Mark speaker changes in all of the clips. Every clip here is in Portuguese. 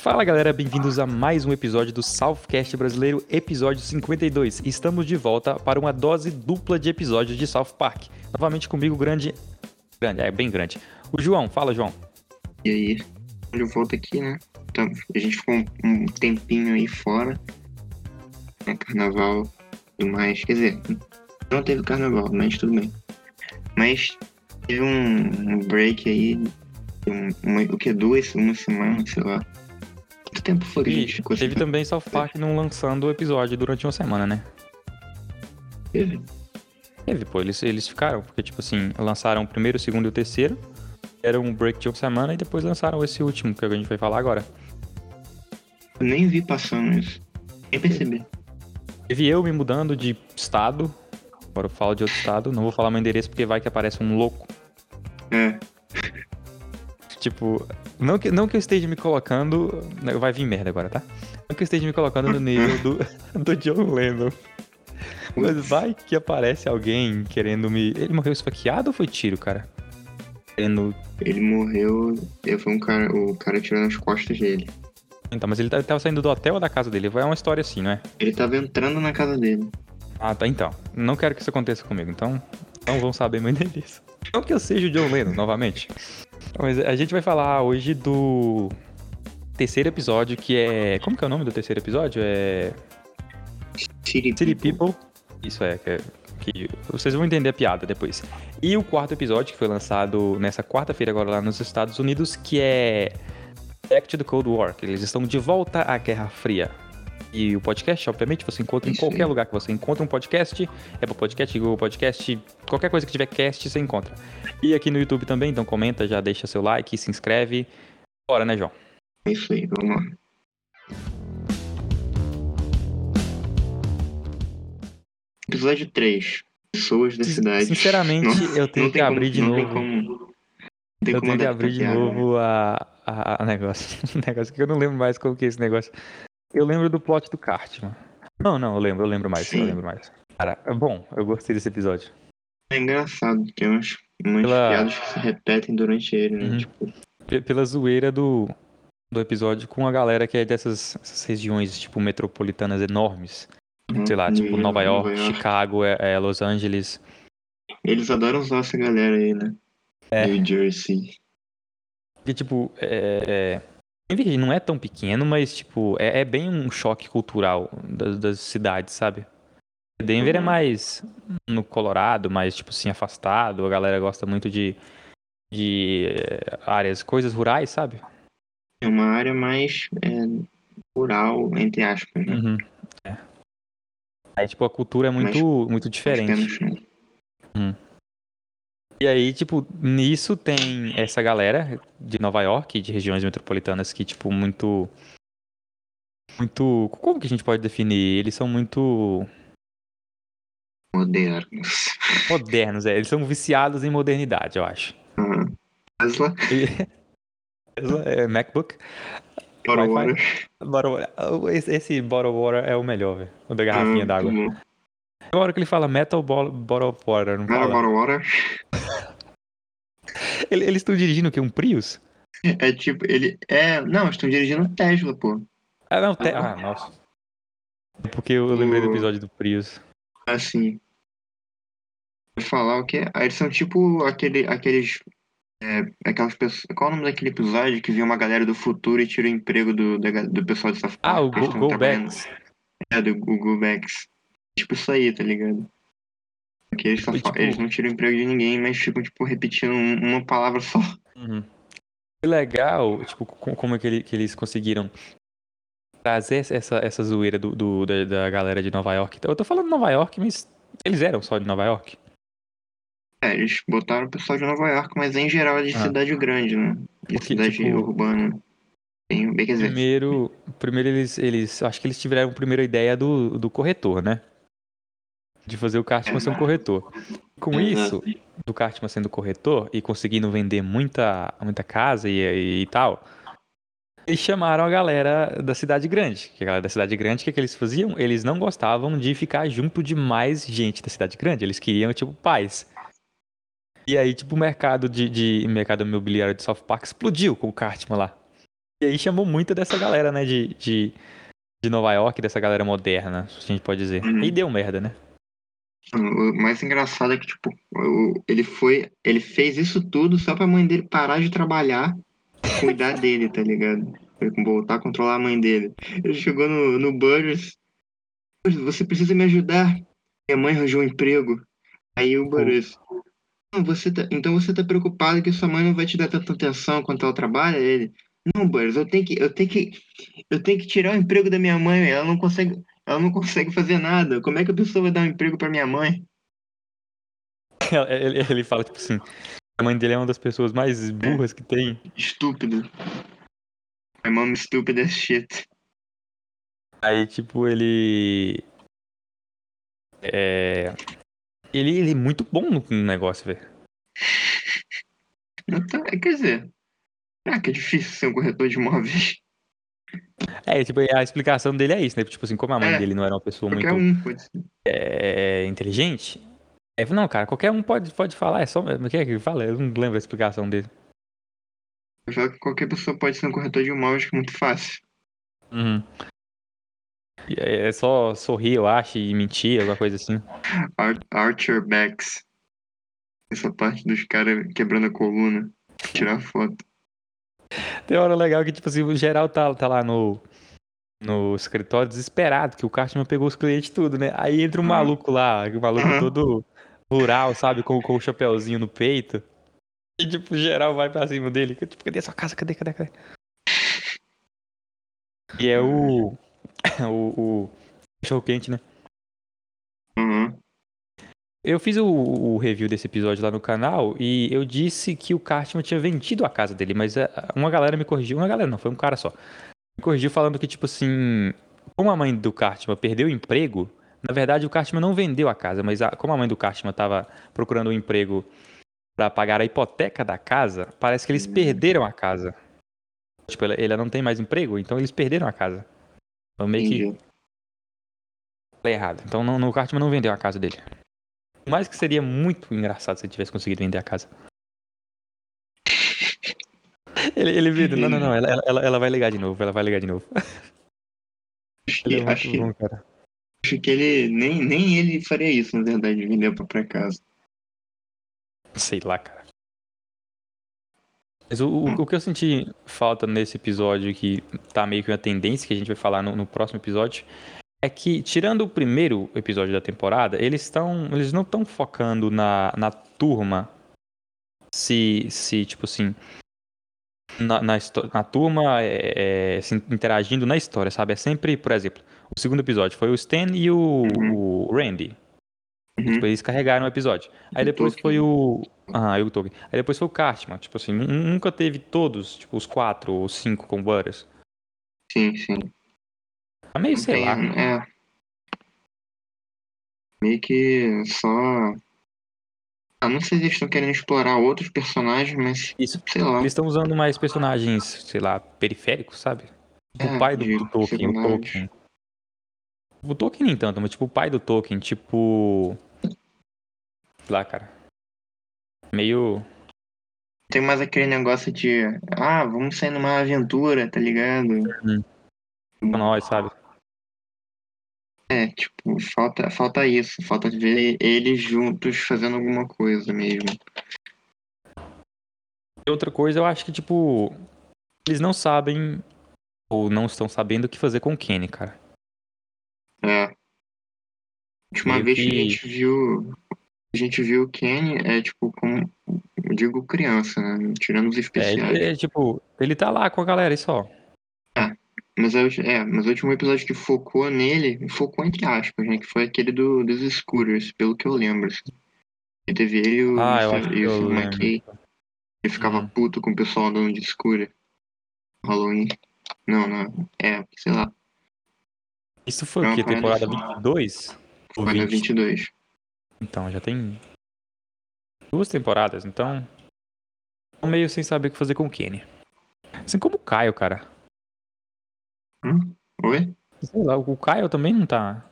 Speaker 1: Fala galera, bem-vindos a mais um episódio do Southcast Brasileiro, episódio 52. Estamos de volta para uma dose dupla de episódios de South Park. Novamente comigo, grande. Grande, é bem grande. O João, fala João.
Speaker 2: E aí, de volta aqui, né? Então, a gente ficou um, tempinho aí fora. Né? Carnaval e mais. Quer dizer, não teve carnaval, mas tudo bem. Mas teve um, um break aí. Um, uma, o que? Duas, uma semana, sei lá. Quanto tempo foi que a gente ficou
Speaker 1: teve também South Park não lançando o episódio durante uma semana, né?
Speaker 2: Teve?
Speaker 1: Teve, pô, eles, eles ficaram, porque tipo assim, lançaram o primeiro, o segundo e o terceiro. Era um break de uma semana e depois lançaram esse último, que é que a gente vai falar agora.
Speaker 2: Eu nem vi passando isso. Nem percebi.
Speaker 1: Teve eu me mudando de estado. Agora eu falo de outro estado, não vou falar meu endereço porque vai que aparece um louco.
Speaker 2: É,
Speaker 1: Tipo, não que, não que eu esteja me colocando. né, Vai vir merda agora, tá? Não que eu esteja me colocando no nível do, do John Lennon. Mas vai que aparece alguém querendo me. Ele morreu esfaqueado ou foi tiro, cara? Querendo.
Speaker 2: ele morreu. Foi um cara. O cara tirou nas costas dele.
Speaker 1: Então, mas ele tá- tava saindo do hotel ou da casa dele? É uma história assim, não é?
Speaker 2: Ele tava entrando na casa dele.
Speaker 1: Ah, tá. Então. Não quero que isso aconteça comigo. Então, não vão saber meu endereço. Não que eu seja o John Lennon, novamente. Mas a gente vai falar hoje do terceiro episódio, que é. Como que é o nome do terceiro episódio? É.
Speaker 2: City,
Speaker 1: City People. Isso é, que, é- que vocês vão entender a piada depois. E o quarto episódio, que foi lançado nessa quarta-feira agora lá nos Estados Unidos, que é Back to the Cold War, eles estão de volta à Guerra Fria. E o podcast, obviamente, você encontra em
Speaker 2: Isso
Speaker 1: qualquer
Speaker 2: aí.
Speaker 1: lugar que você encontra um podcast, Apple Podcast, Google Podcast, qualquer coisa que tiver cast, você encontra. E aqui no YouTube também, então comenta, já deixa seu like, se inscreve. Bora, né, João?
Speaker 2: É isso aí, vamos lá. Episódio 3. Pessoas da cidade.
Speaker 1: sinceramente, eu tenho
Speaker 2: não
Speaker 1: que abrir
Speaker 2: como-
Speaker 1: de
Speaker 2: não
Speaker 1: novo.
Speaker 2: Como, não
Speaker 1: Eu tenho que abrir de novo a, a, a negócio. O negócio que eu não lembro mais como que é esse negócio. Eu lembro do plot do Cartman. Não, não, eu lembro, eu lembro mais, eu
Speaker 2: Sim.
Speaker 1: lembro mais. Cara, é bom, eu gostei desse episódio.
Speaker 2: É engraçado, tem umas, umas
Speaker 1: Pela-
Speaker 2: piadas que se repetem durante ele, né?
Speaker 1: Uhum.
Speaker 2: Tipo,
Speaker 1: Pela zoeira do, do episódio com a galera que é dessas essas regiões, tipo, metropolitanas enormes. Sei lá, tipo,
Speaker 2: New
Speaker 1: Nova York, Chicago, é, é Los Angeles.
Speaker 2: Eles adoram usar essa galera aí, né?
Speaker 1: É.
Speaker 2: New Jersey.
Speaker 1: Que, tipo, é, Denver não é tão pequeno, mas, tipo, é, é bem um choque cultural das, das cidades, sabe? Denver é
Speaker 2: Uhum.
Speaker 1: mais no Colorado, mais, tipo assim, afastado. A galera gosta muito de, de é, áreas, coisas rurais, sabe?
Speaker 2: É uma área mais é, rural, entre aspas, né?
Speaker 1: Uhum. É. Aí, tipo, a cultura é muito, muito
Speaker 2: Mais
Speaker 1: diferente.
Speaker 2: pé no chão.
Speaker 1: E aí, tipo, nisso tem essa galera de Nova York, de regiões metropolitanas que, tipo, muito. Muito. Como que a gente pode definir? Eles são muito
Speaker 2: Modernos.
Speaker 1: modernos, é. Eles são viciados em modernidade, eu acho.
Speaker 2: Uhum. Tesla,
Speaker 1: E- é, MacBook.
Speaker 2: Bottle. Water.
Speaker 1: Bottle- Esse, esse Bottle Water é o melhor, velho. O da garrafinha
Speaker 2: Ah,
Speaker 1: d'água.
Speaker 2: bom.
Speaker 1: Tem uma hora que ele fala Metal Bottle Water, não
Speaker 2: era
Speaker 1: fala?
Speaker 2: Bottle Water?
Speaker 1: Ele- Eles estão dirigindo o quê? Um Prius?
Speaker 2: É tipo, ele. É. Não, estão dirigindo um Tesla, pô.
Speaker 1: Ah, não. Te... Ah, nossa. É Porque eu lembrei do episódio do Prius.
Speaker 2: Assim. Falar o quê? Ah, eles são tipo aquele, aqueles. É, aquelas pessoas. Qual é o nome daquele episódio que viu uma galera do futuro e tira o emprego do, do pessoal de South Park?
Speaker 1: Ah, o
Speaker 2: eles
Speaker 1: Go, Backs.
Speaker 2: É, do Google Backs. Tipo isso aí, tá ligado? Porque eles, só
Speaker 1: tipo-
Speaker 2: eles não tiram emprego de ninguém, mas ficam, tipo, repetindo um- uma palavra só.
Speaker 1: Uhum. Que legal, tipo, co- como é que, ele- que eles conseguiram trazer essa, essa zoeira do, do- da, da galera de Nova York. Eu tô falando Nova York, mas eles eram só de Nova York.
Speaker 2: É, eles botaram o pessoal de Nova York, mas em geral é de
Speaker 1: Ah.
Speaker 2: cidade grande, né? De
Speaker 1: Porque,
Speaker 2: cidade
Speaker 1: tipo,
Speaker 2: urbana. Tem, bem, quer dizer,
Speaker 1: Primeiro, primeiro eles, eles. Acho que eles tiveram a primeira ideia do, do corretor, né? De fazer o Cartman ser um corretor. Com isso, do Cartman sendo corretor e conseguindo vender muita, muita casa e, e tal, eles chamaram a galera da cidade grande. Que a galera da cidade grande, o que, que eles faziam? Eles não gostavam de ficar junto de mais gente da cidade grande. Eles queriam, tipo, paz. E aí, tipo, o mercado de, de mercado imobiliário de South Park explodiu com o Cartman lá. E aí chamou muito dessa galera, né, de, de, de Nova York, dessa galera moderna, a gente pode dizer. E deu merda, né?
Speaker 2: O mais engraçado é que, tipo, ele foi. Ele fez isso tudo só pra mãe dele parar de trabalhar cuidar dele, tá ligado? Voltar a controlar a mãe dele. Ele chegou no, no Burgers. "Burgers, Você precisa me ajudar. Minha mãe arranjou um emprego. Aí o Burgers. "Não, Você tá, então você tá preocupado que sua mãe não vai te dar tanta atenção quanto ela trabalha? Ele. Não, Burgers, eu tenho que. Eu tenho que. Eu tenho que tirar o emprego da minha mãe. Ela não consegue. Ela não consegue fazer nada. Como é que a pessoa vai dar um emprego pra minha mãe?
Speaker 1: Ele, ele fala, tipo assim, a mãe dele é uma das pessoas mais burras que tem.
Speaker 2: Estúpido. My mom is stupid as shit.
Speaker 1: Aí, tipo, ele. É. Ele, ele é muito bom no negócio, velho.
Speaker 2: É, quer dizer, será que é difícil ser um corretor de imóveis?
Speaker 1: É, tipo, a explicação dele é isso, né? Tipo assim, como a mãe
Speaker 2: É,
Speaker 1: dele não era uma pessoa muito
Speaker 2: Qualquer um
Speaker 1: é, inteligente. É, não, cara, qualquer um pode, pode falar, é só. O que é que ele fala? Eu não lembro a explicação dele.
Speaker 2: Eu falo que qualquer pessoa pode ser um corretor de imóveis, que é muito fácil.
Speaker 1: Uhum. É é só sorrir, eu acho, e mentir, alguma coisa assim.
Speaker 2: Ar- Archer backs. Essa parte dos caras quebrando a coluna. Tirar foto.
Speaker 1: Tem hora legal que, tipo assim, o geral tá, tá lá no, no escritório desesperado, que o Cartman pegou os clientes tudo, né? Aí entra um
Speaker 2: Uhum.
Speaker 1: maluco lá, um maluco todo rural, sabe? Com, com o chapéuzinho no peito. E, tipo, o geral vai pra cima dele. Tipo, cadê sua casa? Cadê, cadê, cadê? E é o. O, o cachorro quente, né?
Speaker 2: Uhum.
Speaker 1: Eu fiz o, o review desse episódio lá no canal e eu disse que o Cartman tinha vendido a casa dele, mas a- uma galera me corrigiu, uma galera não, foi um cara só. Me corrigiu falando que, tipo assim, como a mãe do Cartman perdeu o emprego, na verdade o Cartman não vendeu a casa, mas a- como a mãe do Cartman tava procurando um emprego pra pagar a hipoteca da casa, parece que eles perderam a casa. Tipo, ele, ele não tem mais emprego, então eles perderam a casa. Então meio que
Speaker 2: Entendi.
Speaker 1: falei errado. Então não, no Cartman não vendeu a casa dele. Por mais que seria muito engraçado se ele tivesse conseguido vender a casa. Ele, ele viu, não, não, não, ela, ela- ela, ela vai ligar de novo, ela vai ligar de novo.
Speaker 2: Acho
Speaker 1: Ele
Speaker 2: que,
Speaker 1: é
Speaker 2: acho
Speaker 1: bom, cara.
Speaker 2: acho que ele. Nem, nem ele faria isso, na verdade, vender a própria casa.
Speaker 1: Sei lá, cara. Mas o, o, o que eu senti falta nesse episódio, que tá meio que uma tendência que a gente vai falar no, no próximo episódio, é que, tirando o primeiro episódio da temporada, eles estão. Eles não estão focando na, na turma se, se, tipo assim. Na, na, na turma é, é, se interagindo na história, sabe? É sempre, por exemplo, o segundo episódio foi o Stan e o, o Randy.
Speaker 2: Uhum.
Speaker 1: Tipo, eles carregaram o episódio. Aí depois foi o. Ah, e o Tolkien. Aí depois foi o Cartman. Tipo assim, nu- nunca teve todos, tipo, os quatro ou cinco com Butters.
Speaker 2: Sim, sim.
Speaker 1: Tá meio, sei
Speaker 2: tem-
Speaker 1: lá.
Speaker 2: É. Meio que só. Ah, não sei se eles estão querendo explorar outros personagens, mas
Speaker 1: Isso.
Speaker 2: sei lá.
Speaker 1: Eles estão usando mais personagens, sei lá, periféricos, sabe? Tipo,
Speaker 2: É,
Speaker 1: o pai do, do Tolkien, o. Tolkien. O Tolkien nem tanto, mas tipo o pai do Tolkien, tipo. Sei lá, cara. Meio.
Speaker 2: Tem mais aquele negócio de. Ah, vamos sair numa aventura, tá ligado?
Speaker 1: pra nós, sabe?
Speaker 2: É, tipo, falta, falta isso. Falta ver eles juntos fazendo alguma coisa mesmo.
Speaker 1: E outra coisa, eu acho que, tipo. Eles não sabem. Ou não estão sabendo o que fazer com o Kenny, cara.
Speaker 2: É. A última
Speaker 1: Meio
Speaker 2: vez que... a
Speaker 1: que-
Speaker 2: gente viu. A gente viu o Kenny é tipo como. Eu digo criança, né? Tirando os
Speaker 1: É,
Speaker 2: especiais.
Speaker 1: ele, é, tipo, ele tá lá com a galera e só.
Speaker 2: Mas, ulti- é, mas o último episódio que focou nele, focou entre aspas, né? Que foi aquele do, dos Scooters, pelo que eu lembro. Assim. E teve ele e o,
Speaker 1: Ah, que
Speaker 2: e o Sam
Speaker 1: lembro.
Speaker 2: McKay. Ele ficava
Speaker 1: Uhum.
Speaker 2: puto com o pessoal andando de scooter. Halloween. Não, não. É, sei lá.
Speaker 1: Isso foi
Speaker 2: Não,
Speaker 1: o quê? Temporada
Speaker 2: assim.
Speaker 1: 22? Ou
Speaker 2: Foi na
Speaker 1: 20?
Speaker 2: 22.
Speaker 1: Então, já tem duas temporadas, então. Tô meio sem saber o que fazer com o Kenny. Assim como o Caio, cara.
Speaker 2: Hum? Oi?
Speaker 1: Sei lá, o Caio também não tá.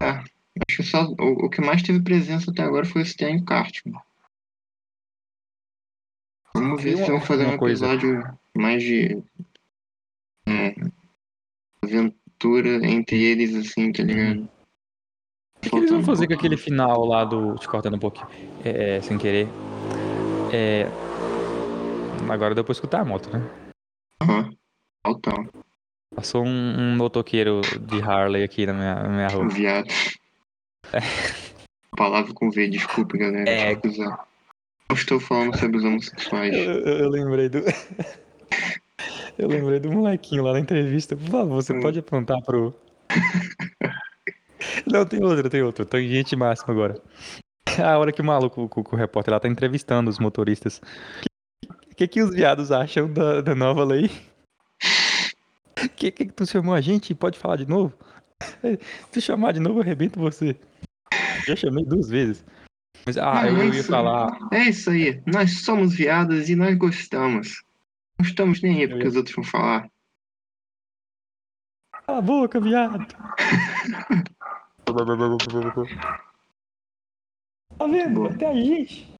Speaker 2: Acho que só. O, o que mais teve presença até agora foi o Stan Cartman. Vamos ver se vão fazer
Speaker 1: uma
Speaker 2: um
Speaker 1: coisa.
Speaker 2: episódio mais de é, aventura entre eles, assim, tá ligado?
Speaker 1: O que eles vão fazer com aquele final lá do. Te cortando um pouquinho, é, sem querer. É. Agora deu pra escutar a moto, né?
Speaker 2: Aham. Total.
Speaker 1: Passou um, um motoqueiro de Harley aqui na minha, na minha rua.
Speaker 2: Viado. Palavra com V, desculpa, galera.
Speaker 1: É.
Speaker 2: Deixa eu estou falando sobre os homossexuais.
Speaker 1: Eu, eu- eu lembrei do. eu lembrei do molequinho lá na entrevista. Por favor, você
Speaker 2: Hum.
Speaker 1: pode apontar pro. Não, tem outro, tem outro. Tangente máximo agora. A hora que o maluco, o, o repórter lá tá entrevistando os motoristas. O que, que os viados acham da, da nova lei? O que, que tu chamou a gente? Pode falar de novo? Se chamar de novo, eu arrebento você. Já chamei duas vezes. Mas, ah, eu,
Speaker 2: é
Speaker 1: eu ia falar.
Speaker 2: É isso aí. Nós somos viados e nós gostamos. Não estamos nem aí porque os outros vão falar.
Speaker 1: Cala a boca, viado. Tá vendo? Até a gente.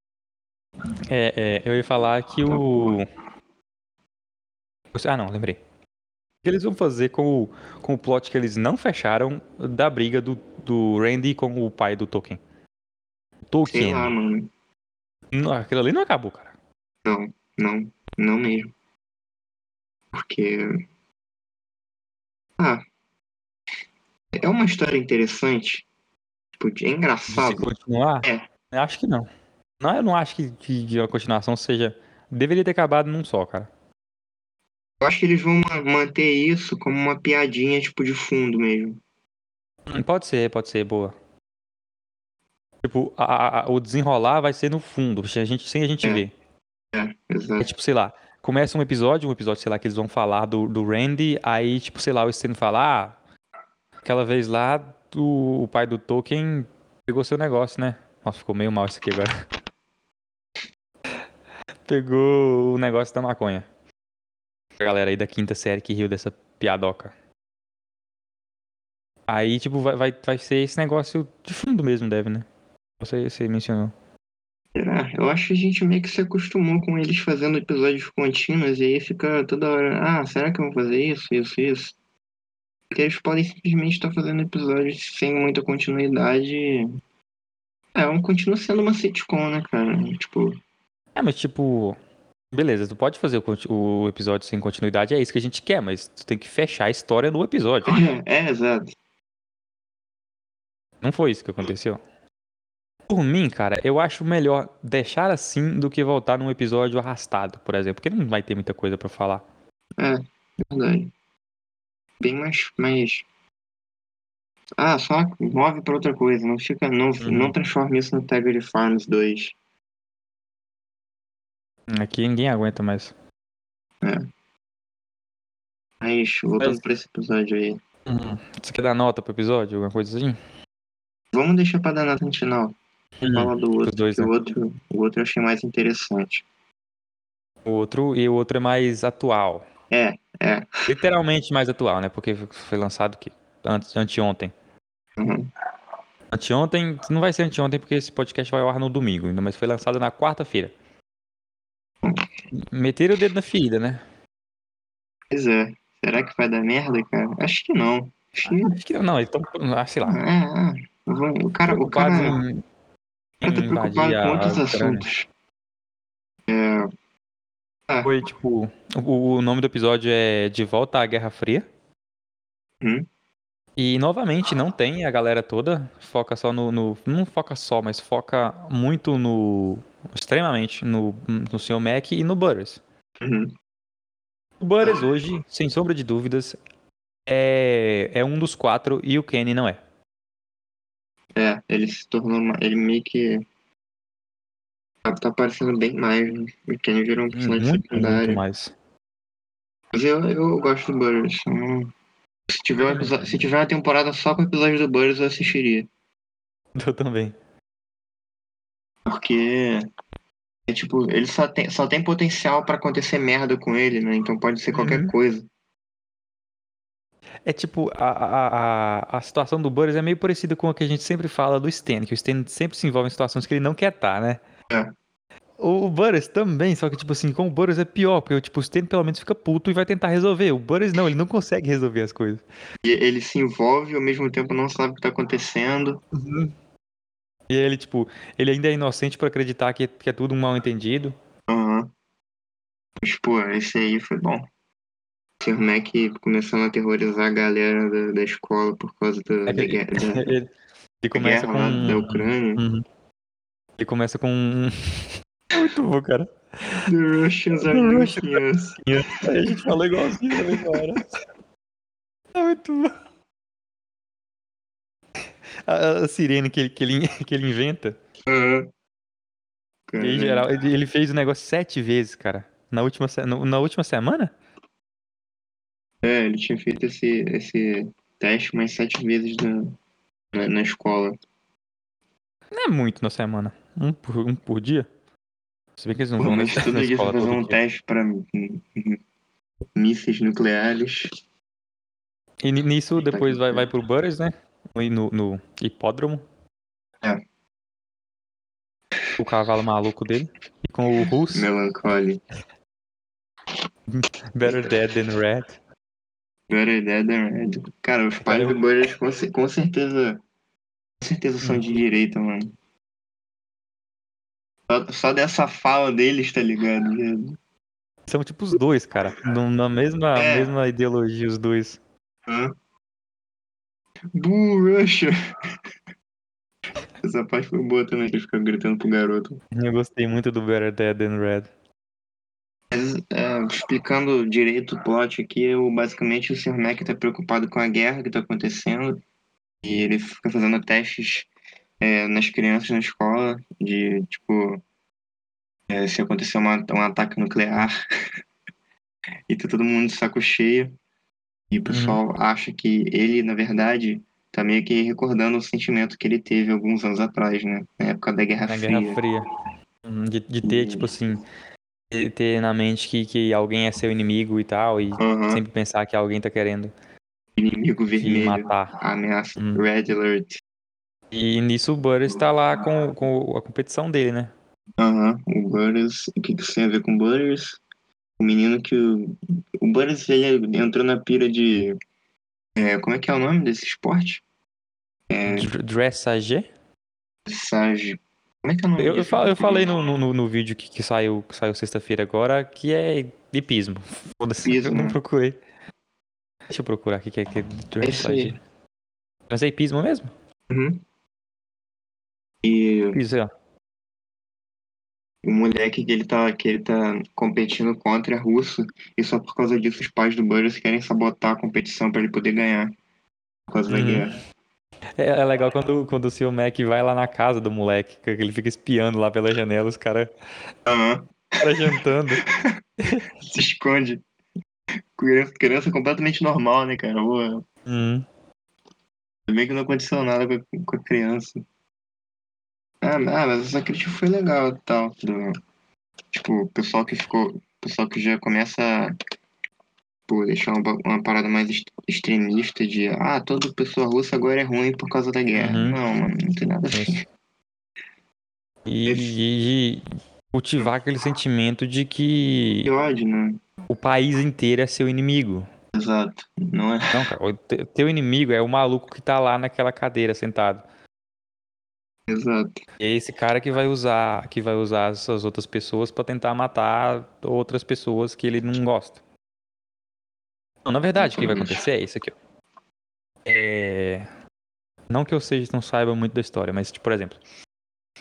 Speaker 1: É, é, eu ia falar que o. Ah, não, lembrei. O que eles vão fazer com o, com o plot que eles não fecharam da briga do, do Randy com o pai do Tolkien?
Speaker 2: Sei
Speaker 1: Tolkien.
Speaker 2: lá, mano.
Speaker 1: Não, aquilo ali não acabou, cara.
Speaker 2: Não, não, não mesmo. Porque. Ah. É uma história interessante. Tipo, é
Speaker 1: De se
Speaker 2: engraçado.
Speaker 1: continuar?
Speaker 2: É.
Speaker 1: Eu acho que não. Não, eu não acho que, que, que a continuação seja. Deveria ter acabado num só, cara.
Speaker 2: Eu acho que eles vão ma- manter isso como uma piadinha, tipo, de fundo mesmo.
Speaker 1: Pode ser, pode ser, boa. Tipo, a- a- o desenrolar vai ser no fundo, sem a gente, sem a gente
Speaker 2: É.
Speaker 1: ver.
Speaker 2: É,
Speaker 1: É
Speaker 2: exato.
Speaker 1: tipo, sei lá, começa um episódio, um episódio, sei lá, que eles vão falar do, do Randy, aí, tipo, sei lá, o Stan fala, ah, aquela vez lá, o, o pai do Tolkien pegou seu negócio, né? Nossa, ficou meio mal isso aqui agora. Pegou o negócio da maconha. Galera aí da quinta série que riu dessa piadoca. Aí, tipo, vai, vai, vai ser esse negócio de fundo mesmo, deve, né? Você, você mencionou.
Speaker 2: Será? Eu acho que a gente meio que se acostumou com eles fazendo episódios contínuos e aí fica toda hora, ah, será que vão fazer isso, isso, isso? Porque eles podem simplesmente estar fazendo episódios sem muita continuidade. É, um continua sendo uma sitcom, né, cara? Tipo,
Speaker 1: É, mas tipo. Beleza, tu pode fazer o, o episódio sem continuidade, é isso que a gente quer, mas tu tem que fechar a história no episódio.
Speaker 2: é, é, exato.
Speaker 1: Não foi isso que aconteceu. Por mim, cara, eu acho melhor deixar assim do que voltar num episódio arrastado, por exemplo, porque não vai ter muita coisa pra falar.
Speaker 2: É, verdade. Bem mais, mais... Ah, só move pra outra coisa, não fica, não,
Speaker 1: Uhum.
Speaker 2: não transforma isso no Tiger Farms 2.
Speaker 1: Aqui ninguém aguenta mais.
Speaker 2: Mas, voltando
Speaker 1: Mas-
Speaker 2: pra esse episódio aí.
Speaker 1: Você quer dar nota pro episódio, alguma coisa assim?
Speaker 2: Vamos deixar pra dar nota no final. Vamos falar do outro,
Speaker 1: Os dois, né?
Speaker 2: o outro, o outro eu achei mais interessante.
Speaker 1: O outro e o outro é mais atual.
Speaker 2: É, é.
Speaker 1: Literalmente mais atual, né? Porque foi lançado que antes, anteontem.
Speaker 2: Uhum.
Speaker 1: Anteontem, não vai ser anteontem porque esse podcast vai ao ar no domingo, ainda, mas foi lançado na quarta-feira. Meteram o dedo na ferida, né?
Speaker 2: Pois é. Será que vai dar merda, cara? Acho que não. Acho que.
Speaker 1: Acho que não, eles estão, sei lá,
Speaker 2: É, é. Eu O cara, o cara,
Speaker 1: em,
Speaker 2: o cara tá preocupado com outros assuntos. É,
Speaker 1: Foi tipo, o, o nome do episódio é De Volta à Guerra Fria.
Speaker 2: Hum.
Speaker 1: E novamente não tem a galera toda, foca só no, no- não foca só, mas foca muito no extremamente no no Sr. Mac e no Butters.
Speaker 2: uhum.
Speaker 1: O Butters hoje, sem sombra de dúvidas, é, é um dos quatro e o Kenny não é.
Speaker 2: É, ele se tornou. uma- Ele meio que. Tá, tá aparecendo bem mais, né? O Kenny virou um personagem
Speaker 1: Muito, muito
Speaker 2: secundário.
Speaker 1: mais.
Speaker 2: Mas eu, eu gosto do Butters. eu não- Se tiver, um se tiver uma temporada só com episódios do Butters, eu assistiria.
Speaker 1: Eu também.
Speaker 2: Porque. É tipo, ele só tem, só tem potencial pra acontecer merda com ele, né? Então pode ser qualquer
Speaker 1: Uhum.
Speaker 2: coisa.
Speaker 1: É tipo, a, a, a, situação do Butters é meio parecida com a que a gente sempre fala do Stan, que o Stan sempre se envolve em situações que ele não quer estar, né?
Speaker 2: É.
Speaker 1: O Butters também, só que, tipo assim, com o Butters é pior, porque tipo, o Stanley pelo menos fica puto e vai tentar resolver. O Butters não, ele não consegue resolver as coisas.
Speaker 2: Ele se envolve e ao mesmo tempo não sabe o que tá acontecendo.
Speaker 1: E ele, tipo, ele ainda é inocente por acreditar que, que é tudo um mal entendido.
Speaker 2: Aham. Mas, pô, esse aí foi bom. Sr. Mac começando a aterrorizar a galera da, da escola por causa do,
Speaker 1: É
Speaker 2: da, guerra,
Speaker 1: ele,
Speaker 2: da,
Speaker 1: ele- ele começa
Speaker 2: guerra
Speaker 1: com.
Speaker 2: da Ucrânia.
Speaker 1: Uhum. Ele começa com. um- É muito bom, cara.
Speaker 2: The Russians are
Speaker 1: The Russians
Speaker 2: us.
Speaker 1: Aí a gente falou igualzinho na mesma hora. É muito bom. A, a sirene que ele, que, ele, que ele inventa,
Speaker 2: Aham.
Speaker 1: em geral, ele, ele fez o negócio sete vezes, cara. Na última, no- na última semana?
Speaker 2: É, ele tinha feito esse, esse teste umas sete vezes na, na, na escola.
Speaker 1: Não é muito na semana. Um por, um por dia. Se bem que eles não
Speaker 2: Pô,
Speaker 1: vão
Speaker 2: mas
Speaker 1: na
Speaker 2: dia
Speaker 1: escola
Speaker 2: fazer um
Speaker 1: dia.
Speaker 2: teste hum, mísseis nucleares.
Speaker 1: E ni- nisso
Speaker 2: Puta
Speaker 1: depois vai, vai pro Butters, né? No, no, hipódromo.
Speaker 2: É.
Speaker 1: O cavalo maluco dele. E com o Russo.
Speaker 2: Melancholy.
Speaker 1: Better Dead than Red.
Speaker 2: Better Dead than Red. Cara, os pais do Butters com, com certeza. Com certeza são
Speaker 1: Hum.
Speaker 2: de direita, mano. Só, só dessa fala deles, tá ligado?
Speaker 1: São tipo os dois, cara. Na mesma,
Speaker 2: É.
Speaker 1: mesma ideologia, os dois.
Speaker 2: Hã? Boo, Russia! Essa parte foi boa também, que ele fica gritando pro garoto.
Speaker 1: Eu gostei muito do Better Dead than Red.
Speaker 2: Mas, é, explicando direito o plot aqui, eu, basicamente o Sr. Mac tá preocupado com a guerra que tá acontecendo e ele fica fazendo testes é, nas crianças na escola de, tipo, é, se acontecer uma- um ataque nuclear e tá todo mundo de saco cheio e o pessoal acha que ele, na verdade, tá meio que recordando o sentimento que ele teve alguns anos atrás, né? Na época da Guerra
Speaker 1: Na
Speaker 2: Fria.
Speaker 1: Guerra Fria. Hum, De, de ter,
Speaker 2: E-
Speaker 1: tipo assim. Ter na mente que, que alguém é seu inimigo e tal. E
Speaker 2: Aham,
Speaker 1: sempre pensar que alguém tá querendo
Speaker 2: inimigo vermelho,
Speaker 1: matar.
Speaker 2: ameaça,
Speaker 1: Hum.
Speaker 2: Red Alert.
Speaker 1: E nisso o Butters tá lá com, com a competição dele, né?
Speaker 2: Aham, o Butters. O que que tem a ver com o Butters? O menino que o. O Butters ele entrou na pira de. é, como é que é o nome desse esporte? É.
Speaker 1: Dr- Dressage.
Speaker 2: Sage. Como é que é o nome
Speaker 1: Eu, eu, eu falei no, no, no- vídeo que, que saiu, que saiu sexta-feira agora que é hipismo. Foda-se, eu não
Speaker 2: né?
Speaker 1: procurei. Deixa eu procurar aqui que é, que é
Speaker 2: É aí.
Speaker 1: dressage. Mas é hipismo mesmo?
Speaker 2: Uhum. E
Speaker 1: Isso, ó.
Speaker 2: O moleque que ele tá, que ele tá competindo contra é russo. E só por causa disso os pais do Butters querem sabotar a competição pra ele poder ganhar. Por causa da
Speaker 1: Uhum.
Speaker 2: guerra.
Speaker 1: É, é legal quando, quando o seu Mac vai lá na casa do moleque, que ele fica espiando lá pela janela, os caras
Speaker 2: Aham.
Speaker 1: cara jantando.
Speaker 2: Se esconde. Criança, criança completamente normal, né, cara? Pô,
Speaker 1: Hum.
Speaker 2: Ainda bem que não aconteceu nada com a, com a criança. Ah, ah, mas essa crítica foi legal e tal. Do, tipo, o pessoal que ficou. Pessoal que já começa a pô, deixar uma, uma parada mais extremista de ah, toda pessoa russa agora é ruim por causa da guerra.
Speaker 1: Uhum.
Speaker 2: Não, mano, não tem nada a ver.
Speaker 1: Isso. E, e- cultivar aquele sentimento de que
Speaker 2: ódio, né?
Speaker 1: o país inteiro é seu inimigo.
Speaker 2: Exato. Não é.
Speaker 1: Não, cara, o te- teu inimigo é o maluco que tá lá naquela cadeira sentado.
Speaker 2: Exato.
Speaker 1: E é esse cara que vai usar, que vai usar essas outras pessoas pra tentar matar outras pessoas que ele não gosta. Não, na verdade, o que vai acontecer é isso aqui, ó. É... Não que eu seja, não saiba muito da história, mas, tipo, por exemplo,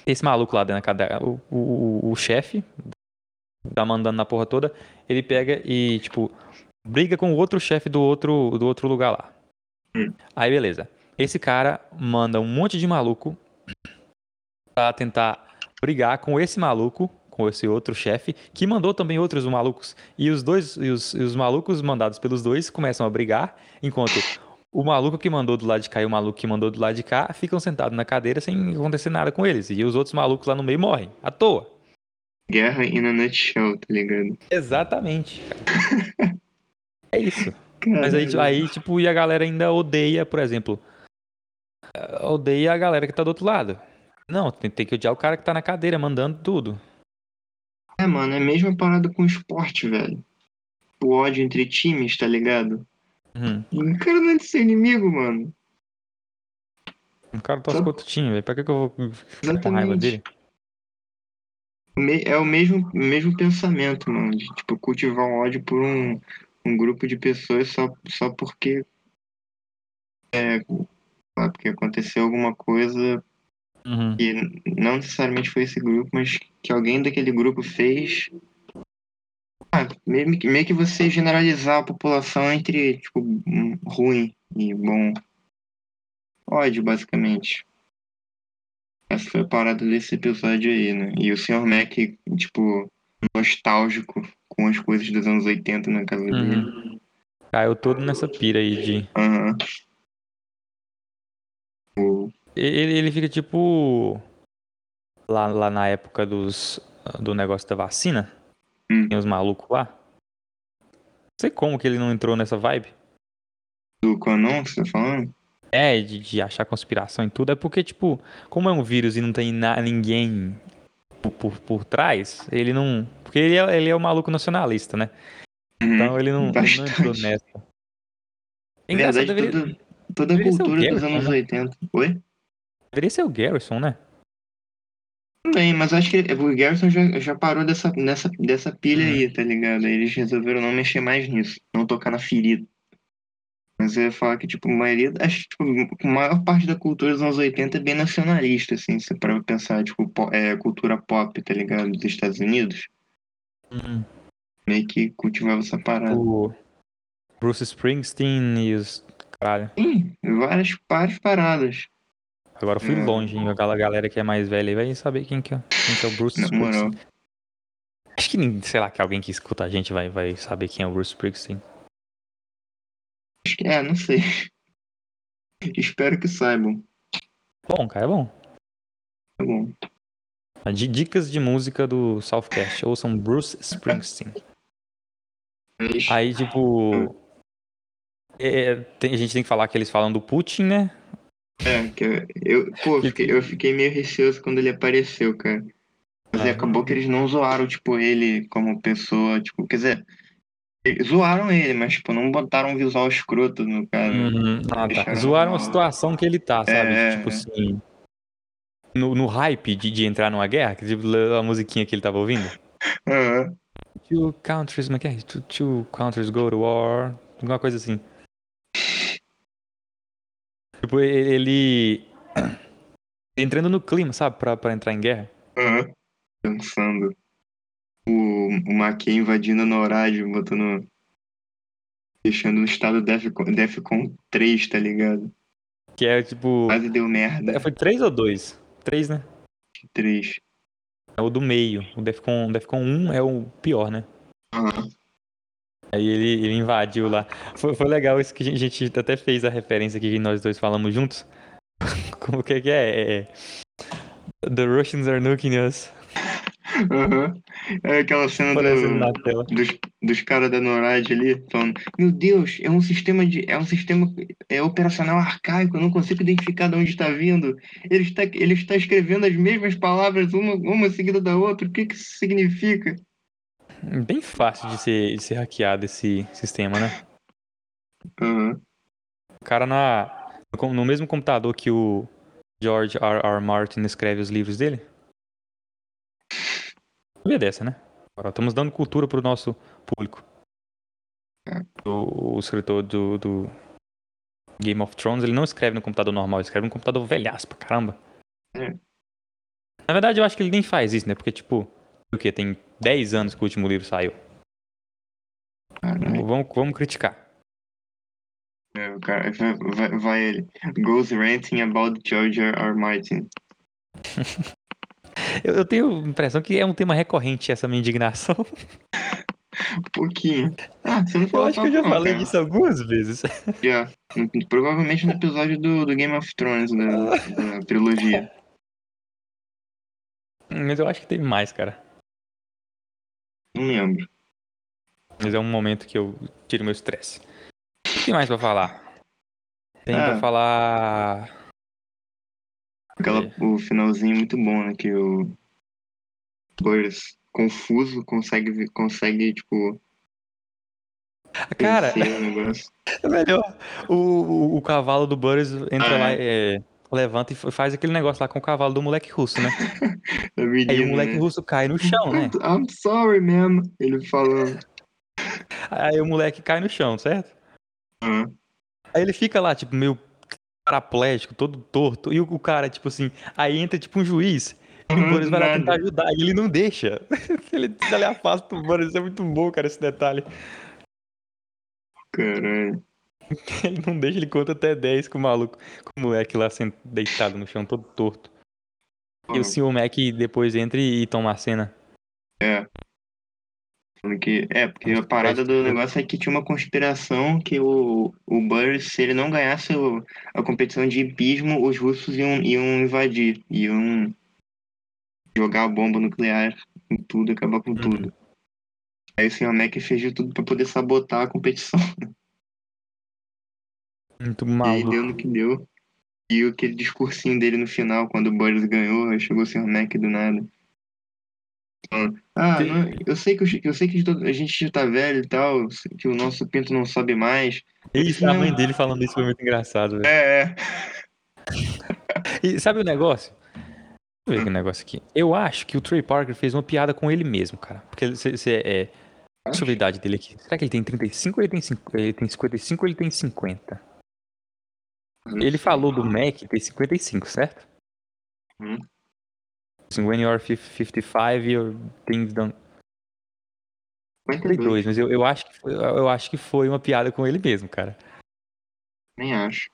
Speaker 1: esse maluco lá dentro da cadeira, o, o, o- o chefe, tá mandando na porra toda, ele pega e, tipo, briga com o outro chefe do outro, do outro lugar lá.
Speaker 2: Hum.
Speaker 1: Aí, beleza. Esse cara manda um monte de maluco pra tentar brigar com esse maluco, com esse outro chefe, que mandou também outros malucos. E os dois, e os, e os malucos mandados pelos dois começam a brigar, enquanto o maluco que mandou do lado de cá e o maluco que mandou do lado de cá ficam sentados na cadeira sem acontecer nada com eles. E os outros malucos lá no meio morrem, à toa.
Speaker 2: Guerra in a nutshell, tá ligado?
Speaker 1: Exatamente. é isso.
Speaker 2: Cara,
Speaker 1: Mas aí, aí, tipo, e a galera ainda odeia, por exemplo, odeia a galera que tá do outro lado. Não, tem, tem que odiar o cara que tá na cadeira mandando tudo.
Speaker 2: É, mano, é a mesma parada com esporte, velho. O ódio entre times, tá ligado?
Speaker 1: Uhum.
Speaker 2: O cara não é de seu inimigo, mano.
Speaker 1: O cara torce
Speaker 2: Só-
Speaker 1: contra o time, velho. Pra que, que eu vou ficar com raiva dele?
Speaker 2: É o mesmo, mesmo pensamento, mano. De, tipo, cultivar um ódio por um, um grupo de pessoas só, só porque. É, porque aconteceu alguma coisa
Speaker 1: Uhum.
Speaker 2: que não necessariamente foi esse grupo, mas que alguém daquele grupo fez. Ah, meio, que- meio que você generalizar a população entre, tipo, ruim e bom. Ódio, basicamente. Essa foi a parada desse episódio aí, né? E o Sr. Mac, tipo, nostálgico com as coisas dos anos 80 na casa dele.
Speaker 1: Uhum. Caiu todo nessa pira aí de.
Speaker 2: Aham.
Speaker 1: Ele, ele fica tipo. Lá, lá na época dos, do negócio da vacina.
Speaker 2: Hum.
Speaker 1: Tem os malucos lá. Não sei como que ele não entrou nessa vibe.
Speaker 2: Do Quanon, que você tá falando?
Speaker 1: É, de, de achar conspiração e tudo. É porque, tipo, como é um vírus e não tem na- ninguém por, por, por trás, ele não. Porque ele é, ele é o maluco nacionalista, né?
Speaker 2: Uhum.
Speaker 1: Então ele não, não
Speaker 2: Bastante.
Speaker 1: entrou nessa. É engraçado,
Speaker 2: verdade,
Speaker 1: deveria,
Speaker 2: toda, toda a cultura dos anos
Speaker 1: né?
Speaker 2: 80. Oi?
Speaker 1: deveria ser o Garrison, né?
Speaker 2: Também, mas acho que o Garrison já, já parou dessa, nessa, dessa pilha
Speaker 1: Uhum.
Speaker 2: aí, tá ligado? Eles resolveram não mexer mais nisso, não tocar na ferida. Mas eu ia falar que, tipo, a maioria, acho tipo, a maior parte da cultura dos anos 80 é bem nacionalista, assim, se para pensar, tipo, po- é, cultura pop, tá ligado? Dos Estados Unidos,
Speaker 1: Uhum.
Speaker 2: meio que cultivava essa parada.
Speaker 1: O Bruce Springsteen e os. Caralho.
Speaker 2: Sim, várias, várias paradas.
Speaker 1: Agora eu fui
Speaker 2: É.
Speaker 1: longe, hein? Aquela galera que é mais velha aí vai saber quem que é, quem que é o Bruce. Springsteen. Acho que, sei lá, que alguém que escuta a gente vai, vai saber quem é o Bruce Springsteen.
Speaker 2: Acho que, é, não sei. Espero que saibam.
Speaker 1: Bom, cara, é bom.
Speaker 2: Tá bom.
Speaker 1: Di- Dicas de música do Southcast. Ouçam Bruce Springsteen. Aí, tipo. É, tem- a gente tem que falar que eles falam do Putin, né?
Speaker 2: é, que eu, eu, pô, eu fiquei, eu fiquei meio receoso quando ele apareceu, cara. Mas aí
Speaker 1: Ah.
Speaker 2: acabou que eles não zoaram, tipo, ele como pessoa, tipo, quer dizer, zoaram ele, mas, tipo, não botaram um visual escroto no cara.
Speaker 1: Uhum. Ah, tá. Zoaram a situação que ele tá, sabe?
Speaker 2: É,
Speaker 1: tipo
Speaker 2: é.
Speaker 1: assim. No, no hype de, de entrar numa guerra, que tipo, a musiquinha que ele tava ouvindo.
Speaker 2: Aham.
Speaker 1: Two countries, como é que é? Two countries go to war. Alguma coisa assim. Tipo, ele. entrando no clima, sabe? Pra, pra entrar em guerra.
Speaker 2: Aham. Pensando. O, o Maquia invadindo a Norad, botando. Deixando no estado Defcon, Defcon 3, tá ligado?
Speaker 1: Que é tipo.
Speaker 2: Quase deu merda.
Speaker 1: Foi três ou dois? Três, né?
Speaker 2: 3.
Speaker 1: É o do meio. O Defcon, o Defcon 1 é o pior, né?
Speaker 2: Aham.
Speaker 1: Aí ele, ele invadiu lá. Foi, foi legal isso que a gente até fez a referência aqui que nós dois falamos juntos. Como que é que é? é? The Russians are nuking us.
Speaker 2: Aham. É aquela cena do, dos, dos caras da NORAD ali, falando, meu Deus, é um sistema de. É um sistema é, operacional arcaico, eu não consigo identificar de onde está vindo. Ele está, ele está escrevendo as mesmas palavras, uma, uma seguida da outra. O que, que isso significa?
Speaker 1: Bem fácil de ser, de ser hackeado esse sistema, né?
Speaker 2: Aham.
Speaker 1: O cara na, no mesmo computador que o George R. R. Martin escreve os livros dele. Sabia dessa, né? Agora estamos dando cultura pro nosso público. O, o escritor do, do Game of Thrones, ele não escreve no computador normal, ele escreve no computador velhaço pra caramba.
Speaker 2: É.
Speaker 1: Na verdade, eu acho que ele nem faz isso, né? Porque, tipo, o quê? Tem 10 anos que o último livro saiu. Vamos, vamos criticar.
Speaker 2: É, cara, vai, vai, ele. Goes ranting about George R. R. Martin.
Speaker 1: Eu, eu tenho a impressão que é um tema recorrente essa minha indignação.
Speaker 2: Um pouquinho. Ah, você não
Speaker 1: Eu
Speaker 2: falou
Speaker 1: acho que eu já
Speaker 2: não,
Speaker 1: falei
Speaker 2: cara.
Speaker 1: disso algumas vezes.
Speaker 2: Já. Provavelmente no episódio do, do Game of Thrones, da, da trilogia.
Speaker 1: Mas eu acho que teve mais, cara.
Speaker 2: Não lembro.
Speaker 1: Mas é um momento que eu tiro meu estresse. O que mais pra falar? Tem
Speaker 2: Ah.
Speaker 1: pra falar.
Speaker 2: Aquela, o finalzinho muito bom, né? Que o Boris confuso, consegue, consegue tipo,
Speaker 1: Cara,
Speaker 2: o negócio.
Speaker 1: é melhor. O, o, o cavalo do Burris entra
Speaker 2: Ah,
Speaker 1: lá, é, levanta e faz aquele negócio lá com o cavalo do moleque russo, né?
Speaker 2: É
Speaker 1: Aí o moleque
Speaker 2: né?
Speaker 1: russo cai no chão, né?
Speaker 2: I'm sorry, man. Ele falando.
Speaker 1: Aí o moleque cai no chão, certo?
Speaker 2: Ah,
Speaker 1: Aí ele fica lá, tipo, meio paraplégico, todo torto. E o, cara, tipo assim, aí entra tipo um juiz. E o
Speaker 2: Uhum,
Speaker 1: Boris vai lá tentar ajudar. E ele não deixa. ele, ele afasta o Boris. É muito bom, cara, esse detalhe.
Speaker 2: caralho.
Speaker 1: Ele não deixa, ele conta até 10 com o maluco, com o moleque lá sendo deitado no chão, todo torto. E o Sr. Mac depois entra e toma a cena.
Speaker 2: Falando que, é, porque a parada do negócio é que tinha uma conspiração que o, o Burris, se ele não ganhasse o- a competição de hipismo, os russos iam, iam invadir, iam jogar a bomba nuclear em tudo, acabar com
Speaker 1: Uhum.
Speaker 2: tudo. Aí o Sr. Mac fez de tudo pra poder sabotar a competição.
Speaker 1: Muito
Speaker 2: E aí deu no que deu. E aquele discursinho dele no final, quando o Burris ganhou, aí chegou o Sr. Mac do nada. Falando, ah, não, eu sei que, eu, eu sei que a gente já tá velho e tal, que o nosso pinto não sobe mais.
Speaker 1: Isso, a mãe dele falando isso foi muito engraçado, velho.
Speaker 2: É, é.
Speaker 1: E sabe o negócio? Deixa eu ver o negócio aqui. Eu acho que o Trey Parker fez uma piada com ele mesmo, cara. Porque você é. Deixa eu ver a idade dele aqui. Será que ele tem 35 ou ele tem, 5, ele tem 55 ou ele tem 50? Ele falou do Mac ter 55, certo?
Speaker 2: Hum.
Speaker 1: Assim, when you're 55, your things don't.
Speaker 2: 52,
Speaker 1: 52, mas eu, eu, acho que foi, eu acho que foi uma piada com ele mesmo, cara.
Speaker 2: nem acho.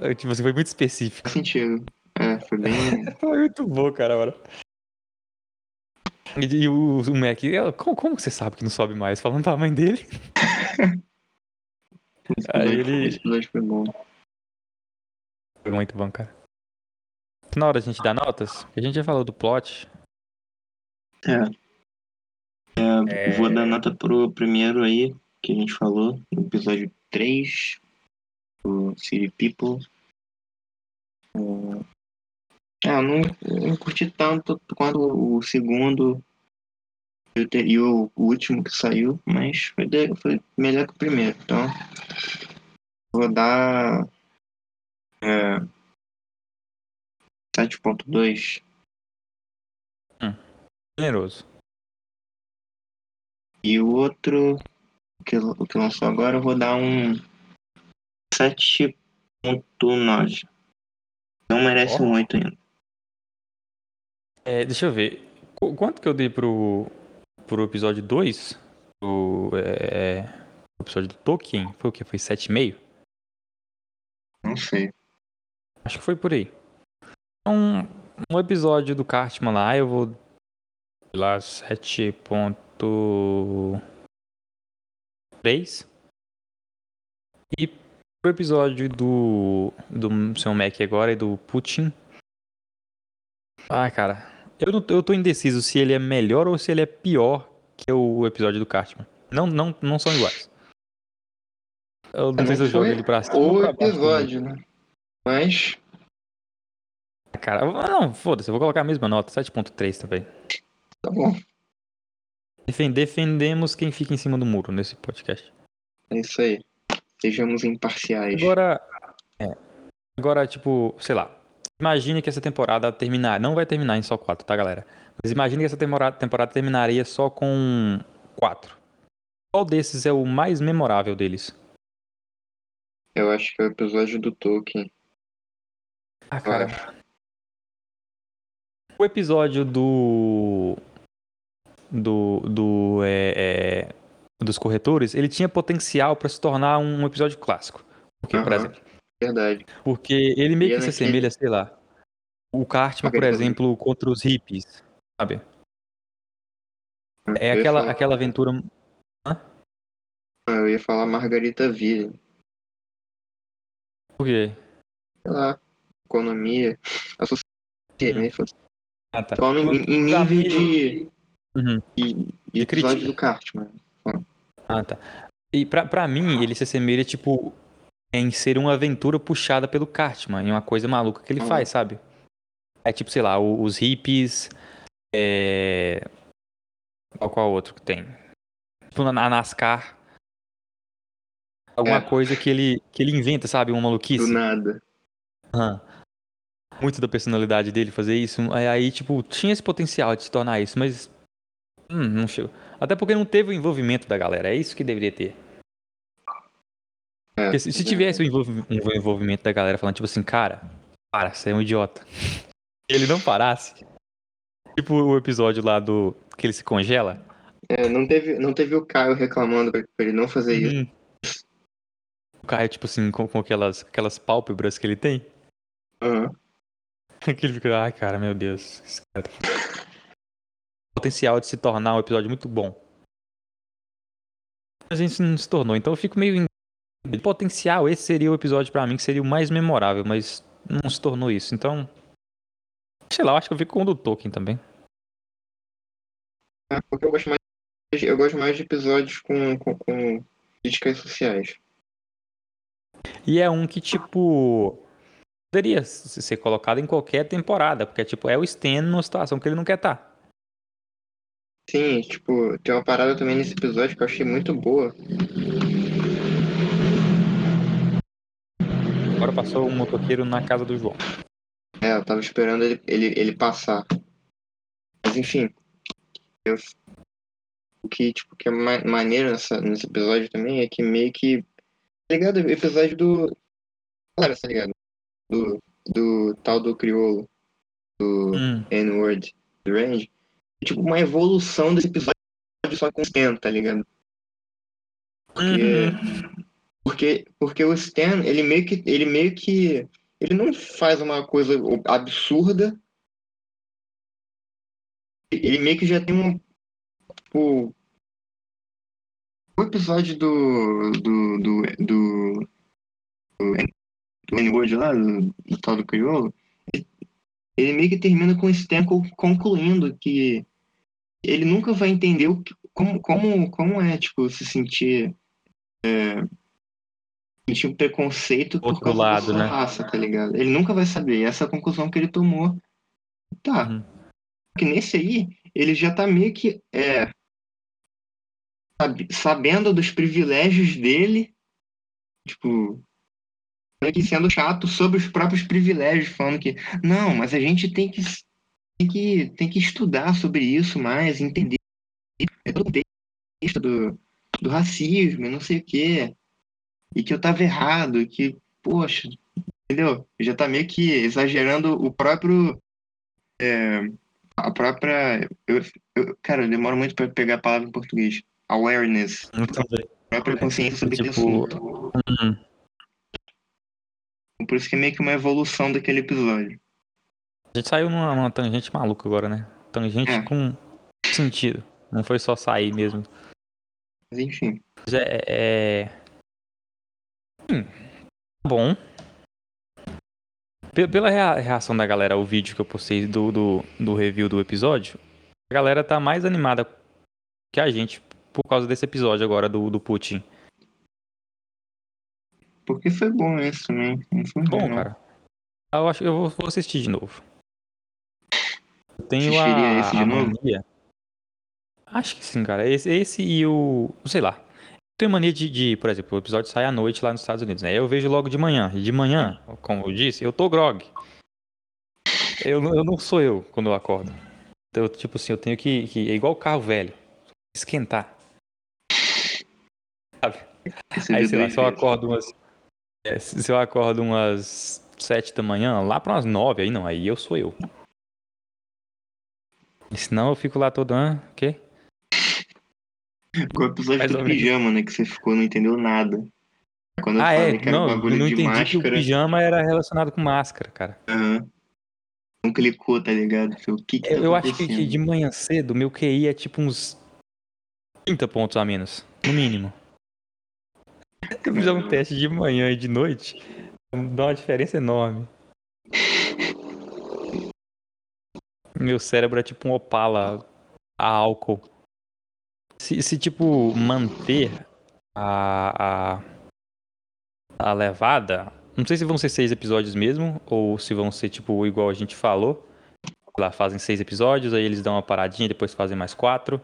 Speaker 1: Eu, Tipo, você foi muito específico.
Speaker 2: Faz sentido. É, foi bem.
Speaker 1: Foi muito bom, cara, agora. E, e o, o Mac, ela, como, como você sabe que não sobe mais? Falando pra mãe dele. Aí ele-
Speaker 2: foi bom.
Speaker 1: Foi muito bom, cara. Na hora a gente dar notas, a gente já falou do plot.
Speaker 2: É. É, Vou dar nota pro primeiro aí, que a gente falou, no episódio 3, do City People. É, eu não, eu não curti tanto quanto o segundo e e o último que saiu, mas foi, de- foi melhor que o primeiro. Então, vou dar é, 7.2.
Speaker 1: Generoso.
Speaker 2: E o outro, que, o que lançou agora, eu vou dar um 7.9. Não merece
Speaker 1: Ó.
Speaker 2: um 8 ainda.
Speaker 1: É, deixa eu ver. Qu- Quanto que eu dei pro, pro episódio 2? O é, o episódio do Tolkien? Foi o quê? Foi 7,5?
Speaker 2: Não sei.
Speaker 1: Acho que foi por aí. Um, um episódio do Cartman lá, eu vou. sei lá, 7.3. E pro episódio do. Do seu Mac agora e do Putin. Ah, cara. Eu, não, eu tô indeciso se ele é melhor ou se ele é pior que o episódio do Cartman. Não, não, não são iguais. Eu não, sei se eu jogo ele pra cima.
Speaker 2: O episódio, né? Mas,
Speaker 1: Cara, não, foda-se, eu vou colocar a mesma nota, 7.3 também.
Speaker 2: tá bom.
Speaker 1: Defen- Defendemos quem fica em cima do muro nesse podcast.
Speaker 2: É isso aí. Sejamos imparciais.
Speaker 1: Agora, é, agora, tipo, sei lá, imagine que essa temporada terminar, não vai terminar em só 4, tá, galera? Mas imagine que essa temporada, temporada terminaria só com 4. Qual desses é o mais memorável deles?
Speaker 2: Eu acho que é o episódio do Tolkien.
Speaker 1: Ah, cara, o episódio do. Do. do é, é, dos corretores, ele tinha potencial pra se tornar um episódio clássico. Porque, por
Speaker 2: Aham.
Speaker 1: exemplo,
Speaker 2: Verdade.
Speaker 1: porque ele meio
Speaker 2: E
Speaker 1: que se assemelha, sei lá. O Cartman, por exemplo, contra os hippies, sabe? É aquela,
Speaker 2: falar-
Speaker 1: aquela aventura.
Speaker 2: Eu ia falar Margarita Ville.
Speaker 1: Por quê?
Speaker 2: Sei lá. Economia. A sociedade.
Speaker 1: Ah, tá.
Speaker 2: Falando em, em nível de,
Speaker 1: Uhum.
Speaker 2: de,
Speaker 1: De
Speaker 2: de episódio
Speaker 1: crítica.
Speaker 2: do Cartman.
Speaker 1: Ah, tá. E pra, pra mim, ele se assemelha, tipo, em ser uma aventura puxada pelo Cartman, em uma coisa maluca que ele
Speaker 2: Ah.
Speaker 1: faz, sabe? É tipo, sei lá, o- os hippies. É... Qual, qual outro que tem? Tipo, na, na NASCAR. Alguma
Speaker 2: É.
Speaker 1: coisa que ele, que ele inventa, sabe? Uma
Speaker 2: Do
Speaker 1: maluquice.
Speaker 2: nada.
Speaker 1: Aham. Muito da personalidade dele fazer isso. Aí, aí, tipo, tinha esse potencial de se tornar isso, mas. Hum, não chegou. Até porque não teve o envolvimento da galera. É isso que deveria ter.
Speaker 2: É,
Speaker 1: se, se tivesse o um envolvimento da galera falando, tipo assim, cara, para, você é um idiota. Ele não parasse. Tipo o episódio lá do. que ele se congela.
Speaker 2: É, não, teve, não teve o Caio reclamando pra, pra ele não fazer isso.
Speaker 1: Hum. O Caio, tipo assim, com, com aquelas, aquelas pálpebras que ele tem.
Speaker 2: Aham.
Speaker 1: Que ele fica, ai cara, meu Deus. esse cara. Potencial de se tornar um episódio muito bom. Mas a gente não se tornou, então eu fico meio. em- Potencial, esse seria o episódio pra mim que seria o mais memorável, mas não se tornou isso. Então. Sei lá, eu acho que eu fico com o do Tolkien também.
Speaker 2: É, porque eu gosto mais, eu gosto mais de episódios com, com, com críticas sociais.
Speaker 1: E é um que, tipo. Poderia ser colocado em qualquer temporada, porque, tipo, é o Stan numa situação que ele não quer tá. estar.
Speaker 2: Sim, tipo, tem uma parada também nesse episódio que eu achei muito boa.
Speaker 1: Agora passou um motoqueiro na casa do João.
Speaker 2: É, eu tava esperando ele, ele, ele passar. Mas enfim. eu- o que, tipo, que é ma- maneiro nessa, nesse episódio também é que meio que. Tá ligado? O episódio do. Claro, tá ligado? Do, do tal do crioulo, do
Speaker 1: Hum,
Speaker 2: N-word, do Range. É, tipo, uma evolução desse episódio só com o Stan, tá ligado? Porque.
Speaker 1: Uhum.
Speaker 2: Porque, porque o Stan, ele meio que. Ele meio que. Ele não faz uma coisa absurda. Ele meio que já tem um. Tipo, o episódio do. do. do. do, do N-Word lá, do, tal do Criolo, ele, meio que termina com o Stan co- concluindo que ele nunca vai entender o que, como, como, como é, tipo, se sentir. É, sentir um preconceito por
Speaker 1: Outro
Speaker 2: causa
Speaker 1: lado,
Speaker 2: da sua
Speaker 1: né?
Speaker 2: raça, tá ligado? Ele nunca vai saber. E essa é a conclusão que ele tomou. Tá.
Speaker 1: Uhum.
Speaker 2: Que nesse aí, ele já tá meio que. É, sabe- sabendo dos privilégios dele, tipo, que sendo chato sobre os próprios privilégios, falando que, não, mas a gente tem que, tem que, tem que estudar sobre isso mais, entender todo o contexto do, do racismo e não sei o quê, e que eu tava errado, que, poxa, entendeu? Já tá meio que exagerando o próprio. é, a própria. Eu, eu- cara, eu demoro muito pra pegar a palavra em português. Awareness. A própria consciência sobre
Speaker 1: Tipo,
Speaker 2: assunto. Por isso que é meio que uma evolução daquele episódio.
Speaker 1: A gente saiu numa, numa tangente maluca agora, né? Tangente
Speaker 2: É.
Speaker 1: com sentido. Não foi só sair mesmo.
Speaker 2: Mas enfim.
Speaker 1: Mas É. é... Hum, bom. Pe- Pela rea- reação da galera ao vídeo que eu postei do, do, do review do episódio, a galera tá mais animada que a gente por causa desse episódio agora do, do Putin.
Speaker 2: Porque foi bom esse também. Não foi
Speaker 1: Bom,
Speaker 2: não.
Speaker 1: cara. Eu acho que eu vou, assistir de novo. Eu tenho
Speaker 2: Assistiria
Speaker 1: a,
Speaker 2: esse de
Speaker 1: a
Speaker 2: novo?
Speaker 1: mania. Acho que sim, cara. Esse, esse e o. Sei lá. Eu tenho mania de, de, por exemplo, o episódio sai à noite lá nos Estados Unidos, né? Eu vejo logo de manhã. E de manhã, como eu disse, eu tô grog. Eu, não- eu não sou eu quando eu acordo. Então, eu, tipo assim, eu tenho que, que. É igual carro velho. Esquentar. Sabe?
Speaker 2: Esse
Speaker 1: Aí, sei lá, se eu
Speaker 2: fez.
Speaker 1: acordo umas. É, se eu acordo umas sete da manhã, lá para umas nove, aí não, aí eu sou eu. Senão eu fico lá todo, ah, o quê?
Speaker 2: Com o episódio do pijama, né? Que você ficou, não entendeu nada. Quando
Speaker 1: Ah, é,
Speaker 2: um
Speaker 1: não, não entendi que o
Speaker 2: máscara.
Speaker 1: pijama era relacionado com máscara, cara.
Speaker 2: aham. Não clicou, tá ligado? O que que tá
Speaker 1: Eu, acho que, de manhã cedo, meu QI é tipo uns 30 pontos a menos, no mínimo. Eu fizer um teste de manhã e de noite, dá uma diferença enorme. Meu cérebro é tipo um opala a álcool. Se, se tipo, manter a, a, a levada, não sei se vão ser seis episódios mesmo, ou se vão ser tipo igual a gente falou. Lá fazem seis episódios, aí eles dão uma paradinha, depois fazem mais quatro.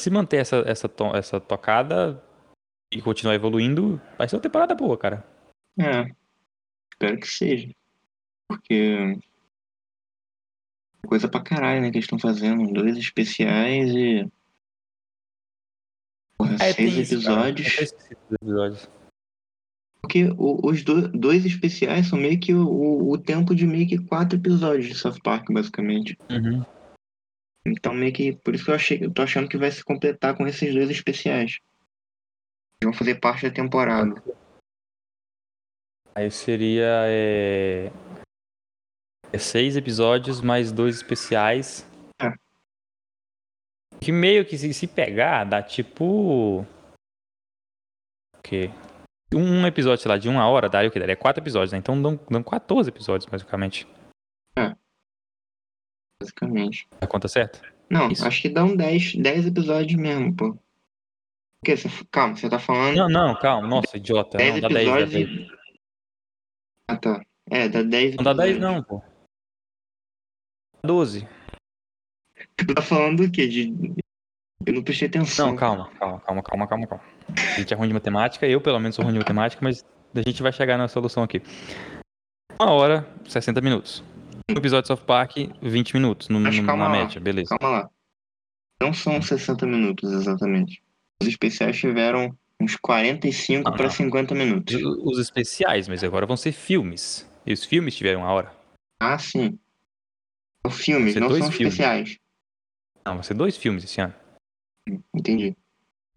Speaker 1: se manter essa, essa, essa tocada e continuar evoluindo, vai ser uma temporada boa, cara.
Speaker 2: É. Espero que seja. Porque. Coisa pra caralho, né? Que eles estão fazendo. Dois especiais e. Porra,
Speaker 1: É,
Speaker 2: seis
Speaker 1: isso,
Speaker 2: episódios.
Speaker 1: esqueci dos episódios.
Speaker 2: Porque o- os do- dois especiais são meio que o, o- o tempo de meio que quatro episódios de South Park, basicamente.
Speaker 1: Uhum.
Speaker 2: Então meio que. Por isso que eu achei. Eu tô achando que vai se completar com esses dois especiais. Vão fazer parte da temporada.
Speaker 1: Aí seria é... é seis episódios mais dois especiais.
Speaker 2: É.
Speaker 1: Que meio que se, se pegar, dá tipo. O quê? Um episódio, sei lá, de uma hora, daria o quê? Daria quatro episódios, né? Então dão, dão 14 episódios, basicamente.
Speaker 2: Basicamente.
Speaker 1: A conta certa?
Speaker 2: Não,
Speaker 1: Isso.
Speaker 2: acho que dão 10, 10 episódios mesmo, pô. Você, calma, você tá falando
Speaker 1: Não, não, calma. Nossa, idiota.
Speaker 2: 10
Speaker 1: Não, dá 10, dá
Speaker 2: episódios
Speaker 1: 10.
Speaker 2: e. Ah tá. É, dá 10
Speaker 1: Não dá 10
Speaker 2: episódios.
Speaker 1: não, pô. 12.
Speaker 2: Tu tá falando do quê? De. Eu não prestei atenção.
Speaker 1: Não, calma, calma, calma, calma, calma, calma. A gente é ruim de matemática, eu pelo menos sou ruim de matemática, mas a gente vai chegar na solução aqui. Uma hora, 60 minutos. Um episódio de South Park, 20 minutos, no,
Speaker 2: Mas
Speaker 1: na
Speaker 2: lá.
Speaker 1: média, beleza.
Speaker 2: Calma lá. Não são 60 minutos exatamente. Os especiais tiveram uns 45
Speaker 1: Não,
Speaker 2: pra
Speaker 1: não.
Speaker 2: 50 minutos.
Speaker 1: Os, especiais, mas agora vão ser filmes. E os filmes tiveram uma hora.
Speaker 2: Ah, sim. São filmes, não são
Speaker 1: filmes.
Speaker 2: especiais.
Speaker 1: Não, vão ser dois filmes esse ano.
Speaker 2: Entendi.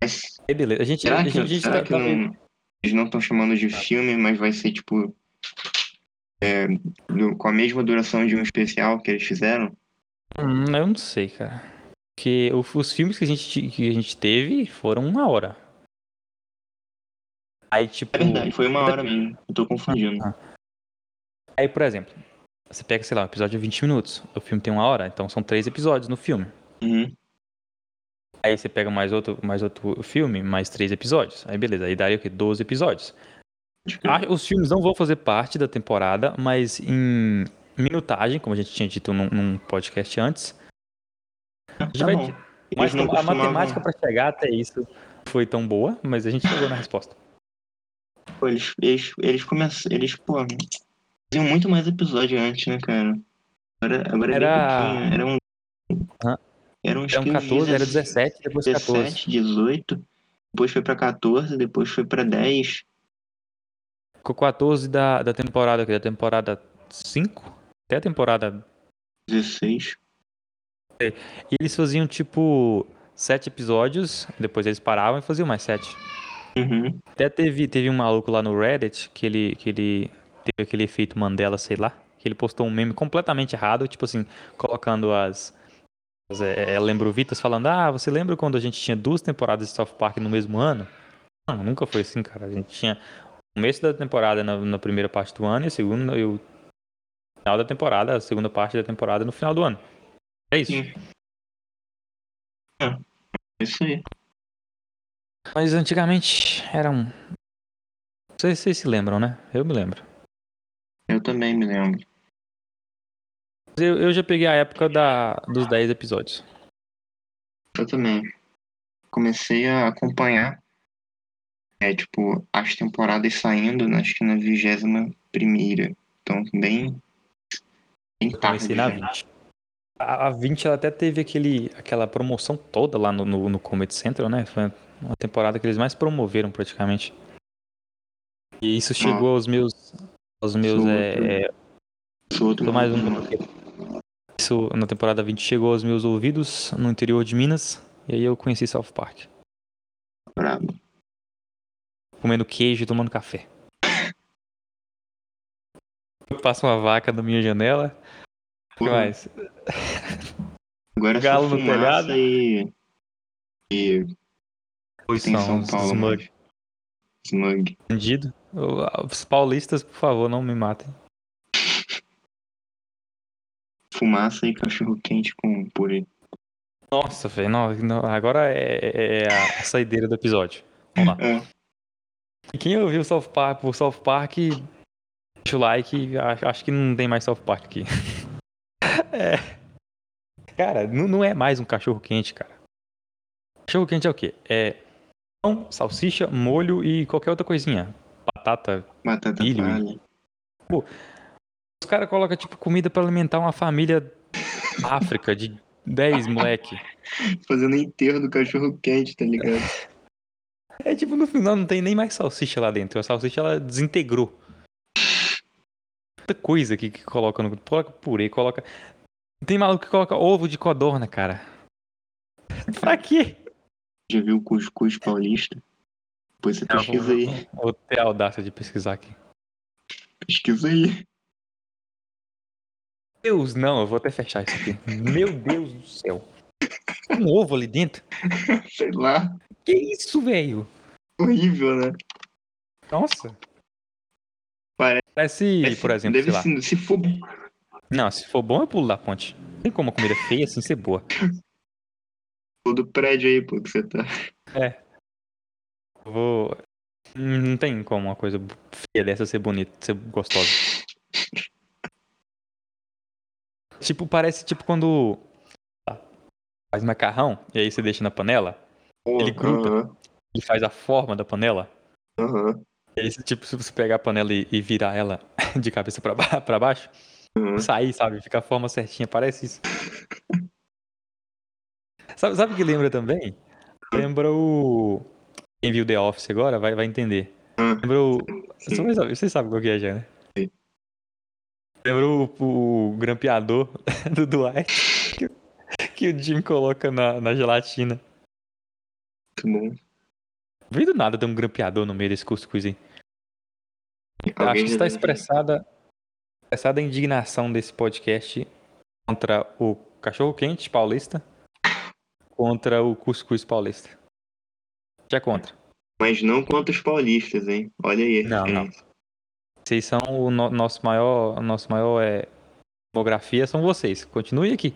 Speaker 2: Mas
Speaker 1: Aí beleza. A gente,
Speaker 2: será
Speaker 1: a
Speaker 2: que,
Speaker 1: gente, a gente
Speaker 2: será
Speaker 1: tá-
Speaker 2: que
Speaker 1: tá
Speaker 2: não,
Speaker 1: vendo-
Speaker 2: eles não estão chamando de filme, mas vai ser tipo. é, do- com a mesma duração de um especial que eles fizeram?
Speaker 1: Hum, eu não sei, cara. Porque os filmes que a, gente, que a gente teve foram uma hora. Aí, tipo.
Speaker 2: É verdade, foi uma hora mesmo. Eu tô confundindo.
Speaker 1: Ah. Aí, por exemplo, você pega, sei lá, um episódio de 20 minutos. O filme tem uma hora, então são três episódios no filme.
Speaker 2: Uhum.
Speaker 1: Aí você pega mais outro, mais outro filme, mais três episódios. Aí beleza, aí daria o quê? 12 episódios.
Speaker 2: Que-
Speaker 1: Ah, Os filmes não vão fazer parte da temporada, mas em minutagem, como a gente tinha dito num, num podcast antes.
Speaker 2: Tá
Speaker 1: vai-. Mas
Speaker 2: Eles não
Speaker 1: a matemática pra chegar até isso foi tão boa, mas a gente chegou na resposta.
Speaker 2: Pô, eles, eles, eles começaram. Eles, pô, faziam muito mais episódio antes, né, cara? Agora, agora é
Speaker 1: Era-.
Speaker 2: Era um. Era uns
Speaker 1: Eram 14, era 17, depois 14.
Speaker 2: 17, 18. Depois foi pra 14, depois foi pra 10.
Speaker 1: Ficou 14 da, da temporada, da temporada 5 até a temporada
Speaker 2: 16.
Speaker 1: E eles faziam tipo sete episódios, depois eles paravam e faziam mais sete.
Speaker 2: Uhum.
Speaker 1: Até teve, teve um maluco lá no Reddit que ele, que ele teve aquele efeito Mandela, sei lá, que ele postou um meme completamente errado, tipo assim, colocando as. as é, é, lembrovitas falando, ah, você lembra quando a gente tinha duas temporadas de South Park no mesmo ano? Não, nunca foi assim, cara. A gente tinha o começo da temporada na, na primeira parte do ano e a segunda e o final da temporada, a segunda parte da temporada no final do ano. É isso.
Speaker 2: Sim. É isso aí.
Speaker 1: Mas antigamente era um. Vocês, vocês se lembram, né? Eu me lembro.
Speaker 2: Eu também me lembro.
Speaker 1: Eu, eu já peguei a época da, dos 10 episódios.
Speaker 2: Eu também. Comecei a acompanhar. É, tipo, as temporadas saindo, né, acho que na vigésima primeira. Então, bem. Bem tarde.
Speaker 1: comecei na
Speaker 2: já.
Speaker 1: 20. A, a 20 ela até teve aquele, aquela promoção toda lá no, no, no Comedy Central, né? Foi uma temporada que eles mais promoveram praticamente. E isso chegou aos meus. Aos meus. É,
Speaker 2: outro.
Speaker 1: é, mais um Isso na temporada 20 chegou aos meus ouvidos no interior de Minas. E aí eu conheci South Park.
Speaker 2: Brabo.
Speaker 1: Comendo queijo e tomando café. Passa uma vaca na minha janela. O
Speaker 2: Pô,
Speaker 1: mais?
Speaker 2: Agora é
Speaker 1: Galo
Speaker 2: só
Speaker 1: no telhado.
Speaker 2: e. E.
Speaker 1: Pois
Speaker 2: Tem
Speaker 1: são
Speaker 2: Paulo.
Speaker 1: smug.
Speaker 2: Smug.
Speaker 1: Bandido. Os paulistas, por favor, não me matem.
Speaker 2: Fumaça e cachorro quente com purê.
Speaker 1: Nossa, velho. Agora é, é a, a saideira do episódio. Vamos lá.
Speaker 2: É.
Speaker 1: E quem ouviu o South Park por South Park, deixa o like. Acho que não tem mais South Park aqui. é. Cara, não, não é mais um cachorro quente, cara. Cachorro quente é o quê? É pão, salsicha, molho e qualquer outra coisinha. Batata.
Speaker 2: Batata
Speaker 1: Milho,
Speaker 2: palha.
Speaker 1: Os caras colocam, tipo, comida pra alimentar uma família África de 10 moleque.
Speaker 2: Fazendo enterro do cachorro quente, tá ligado?
Speaker 1: É tipo, no final não tem nem mais salsicha lá dentro. A salsicha ela desintegrou. Muita coisa que, que coloca no. Coloca purê, coloca. Tem maluco que coloca ovo de codorna, cara. pra quê?
Speaker 2: Já viu o cuscuz paulista? Depois você pesquisa aí.
Speaker 1: Vou ter a audácia de pesquisar aqui.
Speaker 2: Pesquisa aí.
Speaker 1: Deus, não, eu vou até fechar isso aqui. Meu Deus do céu. Um ovo ali dentro?
Speaker 2: Sei lá.
Speaker 1: Que isso, velho?
Speaker 2: Horrível, né?
Speaker 1: Nossa.
Speaker 2: Parece-
Speaker 1: Parece, por exemplo,
Speaker 2: Deve
Speaker 1: sei lá.
Speaker 2: ser, se for
Speaker 1: Não, se for bom, eu pulo da ponte. Não tem como uma comida feia assim ser boa.
Speaker 2: do prédio aí, pô, que você tá.
Speaker 1: Eu Vou. Hum, Não tem como uma coisa feia dessa ser bonita, ser gostosa. tipo, parece tipo quando faz macarrão e aí você deixa na panela, Ele gruda.
Speaker 2: Aham,
Speaker 1: ele faz a forma da panela.
Speaker 2: aham,
Speaker 1: E aí, se, tipo, se você pegar a panela e, e virar ela de cabeça pra baixo,
Speaker 2: aham.
Speaker 1: sair, sabe? Fica a forma certinha, parece isso. sabe, sabe o que lembra também? Lembra o. Quem viu The Office agora vai, vai entender.
Speaker 2: Ah,
Speaker 1: Lembra o.
Speaker 2: sim.
Speaker 1: Você sabe, você sabe qual que é já, né?
Speaker 2: Sim.
Speaker 1: Lembra o, o grampeador do Dwight que, o- que o Jim coloca na, na gelatina.
Speaker 2: Muito bom.
Speaker 1: Veio do nada ter um grampeador no meio desse cuscuz aí. Eu acho
Speaker 2: Alguém
Speaker 1: que está expressada, expressada a indignação desse podcast contra o cachorro quente paulista contra o cuscuz paulista. Já é contra.
Speaker 2: Mas não contra os paulistas, hein? Olha aí.
Speaker 1: Não, não.
Speaker 2: diferença.
Speaker 1: Vocês são o no- nosso maior, nosso maior é, demografia são vocês. Continue aqui.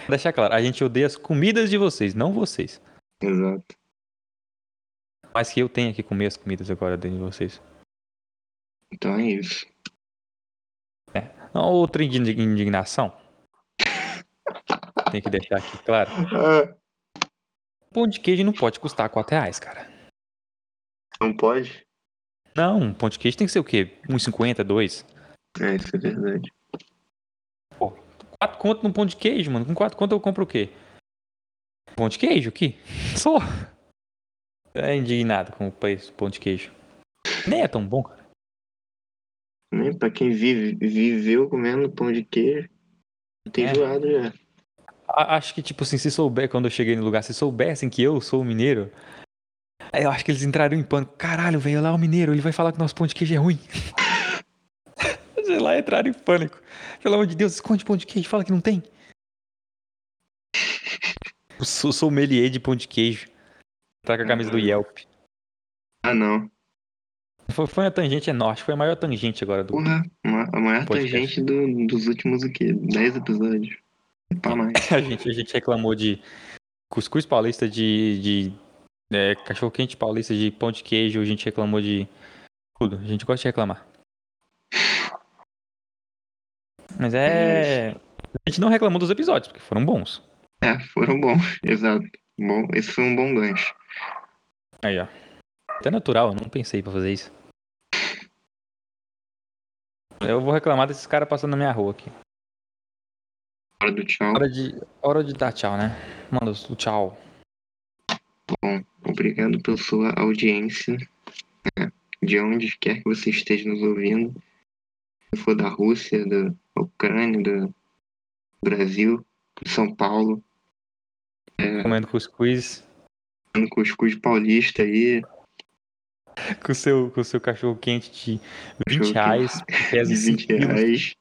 Speaker 1: Vou deixar claro, a gente odeia as comidas de vocês, não vocês.
Speaker 2: Exato.
Speaker 1: Mas que eu tenho que comer as comidas agora dentro de vocês.
Speaker 2: Então é isso.
Speaker 1: Outra indi- indignação. Tem que deixar aqui claro.
Speaker 2: Ah,
Speaker 1: Pão de queijo não pode custar 4 reais, cara.
Speaker 2: não pode?
Speaker 1: Não, um pão de queijo tem que ser o quê? 1,50, 2?
Speaker 2: É, isso é verdade.
Speaker 1: 4 conto num pão de queijo, mano. Com 4 conto eu compro o quê? Pão de queijo aqui? Só. É indignado com o preço do pão de queijo. Nem é tão bom, cara.
Speaker 2: Nem pra quem vive, viveu comendo pão de queijo, tem
Speaker 1: É.
Speaker 2: enjoado já.
Speaker 1: Acho que, tipo assim, se souber, quando eu cheguei no lugar, se soubessem que eu sou mineiro, aí eu acho que eles entrariam em pânico. Caralho, velho, lá é o mineiro, ele vai falar que nosso pão de queijo é ruim. Sei lá, entraram em pânico. Pelo amor de Deus, esconde pão de queijo, fala que não tem. Eu sou sommelier de pão de queijo. Tá com a camisa do Yelp.
Speaker 2: Ah, não.
Speaker 1: Foi, foi uma tangente enorme, foi a maior tangente agora do.
Speaker 2: Porra, a maior
Speaker 1: Podcast.
Speaker 2: tangente do- dos últimos, o quê? 10 episódios. Pra mais.
Speaker 1: A gente, a gente reclamou de cuscuz paulista, de, de é, cachorro quente paulista, de pão de queijo, a gente reclamou de tudo. A gente gosta de reclamar. Mas é. A gente não reclamou dos episódios, porque foram bons.
Speaker 2: É, foram bons, exato. Bom, esse foi um bom gancho.
Speaker 1: Aí, ó. Até natural, eu não pensei pra fazer isso. Eu vou reclamar desses caras passando na minha rua aqui.
Speaker 2: Hora do tchau.
Speaker 1: Hora de, hora de dar tchau, né? Manda o tchau.
Speaker 2: Bom, obrigado pela sua audiência. né? De onde quer que você esteja nos ouvindo. Se for da Rússia, da Ucrânia, do Brasil, de São Paulo,
Speaker 1: Comendo cuscuz
Speaker 2: no cuscuz paulista aí,
Speaker 1: com o seu, com o seu cachorro quente de 20
Speaker 2: Cachorro
Speaker 1: reais, que pesa
Speaker 2: de
Speaker 1: 5
Speaker 2: 20
Speaker 1: quilos.
Speaker 2: reais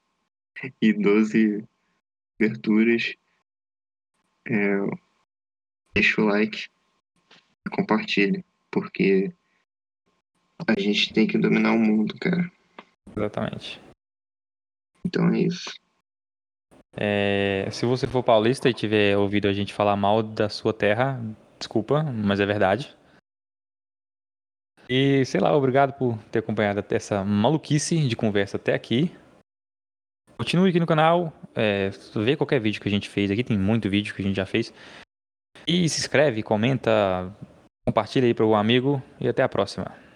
Speaker 2: e 12 aberturas. É, deixa o like e compartilha, porque a gente tem que dominar o mundo, cara.
Speaker 1: Exatamente.
Speaker 2: Então é isso.
Speaker 1: É, se você for paulista e tiver ouvido a gente falar mal da sua terra, desculpa, mas é verdade. E sei lá, obrigado por ter acompanhado essa maluquice de conversa até aqui. Continue aqui no canal, é, vê qualquer vídeo que a gente fez aqui, tem muito vídeo que a gente já fez. E se inscreve, comenta, compartilha aí para o amigo e até a próxima.